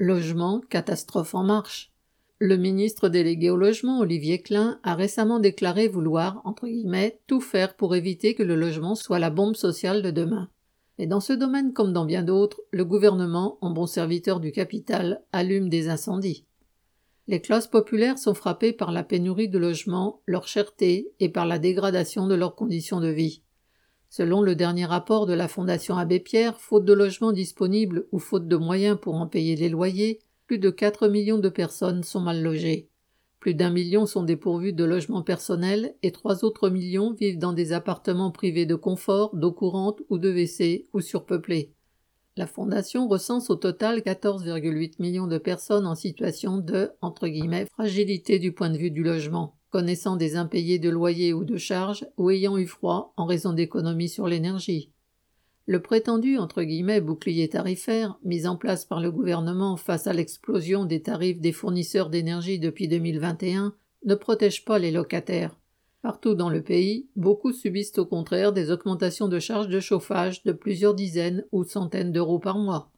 Logement, catastrophe en marche. Le ministre délégué au logement, Olivier Klein, a récemment déclaré vouloir, entre guillemets, tout faire pour éviter que le logement soit la bombe sociale de demain. Et dans ce domaine comme dans bien d'autres, le gouvernement, en bon serviteur du capital, allume des incendies. Les classes populaires sont frappées par la pénurie de logements, leur cherté et par la dégradation de leurs conditions de vie. Selon le dernier rapport de la Fondation Abbé Pierre, faute de logements disponibles ou faute de moyens pour en payer les loyers, plus de 4 millions de personnes sont mal logées. Plus d'un million sont dépourvus de logements personnels et trois autres millions vivent dans des appartements privés de confort, d'eau courante ou de WC ou surpeuplés. La Fondation recense au total 14,8 millions de personnes en situation de fragilité du point de vue du logement, connaissant des impayés de loyer ou de charges ou ayant eu froid en raison d'économies sur l'énergie. Le prétendu entre guillemets bouclier tarifaire mis en place par le gouvernement face à l'explosion des tarifs des fournisseurs d'énergie depuis 2021 ne protège pas les locataires. Partout dans le pays, beaucoup subissent au contraire des augmentations de charges de chauffage de plusieurs dizaines ou centaines d'euros par mois.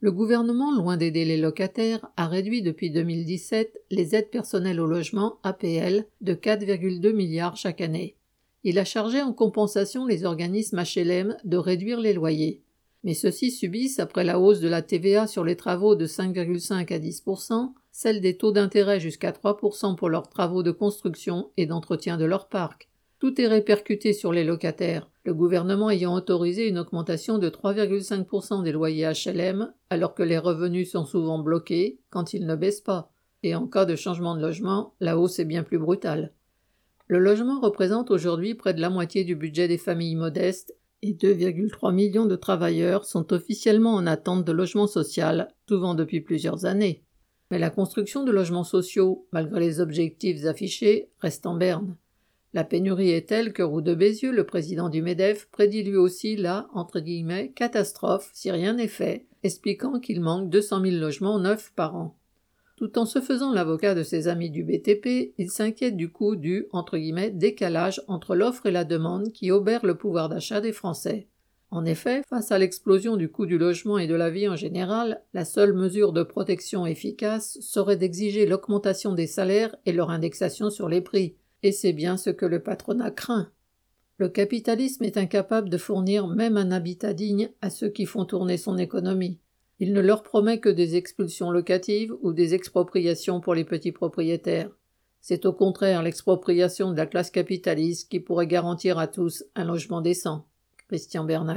Le gouvernement, loin d'aider les locataires, a réduit depuis 2017 les aides personnelles au logement APL de 4,2 milliards chaque année. Il a chargé en compensation les organismes HLM de réduire les loyers. Mais ceux-ci subissent, après la hausse de la TVA sur les travaux de 5,5 à 10% celle des taux d'intérêt jusqu'à 3% pour leurs travaux de construction et d'entretien de leur parc. Tout est répercuté sur les locataires, le gouvernement ayant autorisé une augmentation de 3,5% des loyers HLM, alors que les revenus sont souvent bloqués quand ils ne baissent pas. Et en cas de changement de logement, la hausse est bien plus brutale. Le logement représente aujourd'hui près de la moitié du budget des familles modestes et 2,3 millions de travailleurs sont officiellement en attente de logement social, souvent depuis plusieurs années. Mais la construction de logements sociaux, malgré les objectifs affichés, reste en berne. La pénurie est telle que Roux de Bézieux, le président du MEDEF, prédit lui aussi la catastrophe si rien n'est fait, expliquant qu'il manque 200 000 logements neufs par an. Tout en se faisant l'avocat de ses amis du BTP, il s'inquiète du coût du décalage entre l'offre et la demande qui obère le pouvoir d'achat des Français. En effet, face à l'explosion du coût du logement et de la vie en général, la seule mesure de protection efficace serait d'exiger l'augmentation des salaires et leur indexation sur les prix, et c'est bien ce que le patronat craint. Le capitalisme est incapable de fournir même un habitat digne à ceux qui font tourner son économie. Il ne leur promet que des expulsions locatives ou des expropriations pour les petits propriétaires. C'est au contraire l'expropriation de la classe capitaliste qui pourrait garantir à tous un logement décent. Christian Bernac.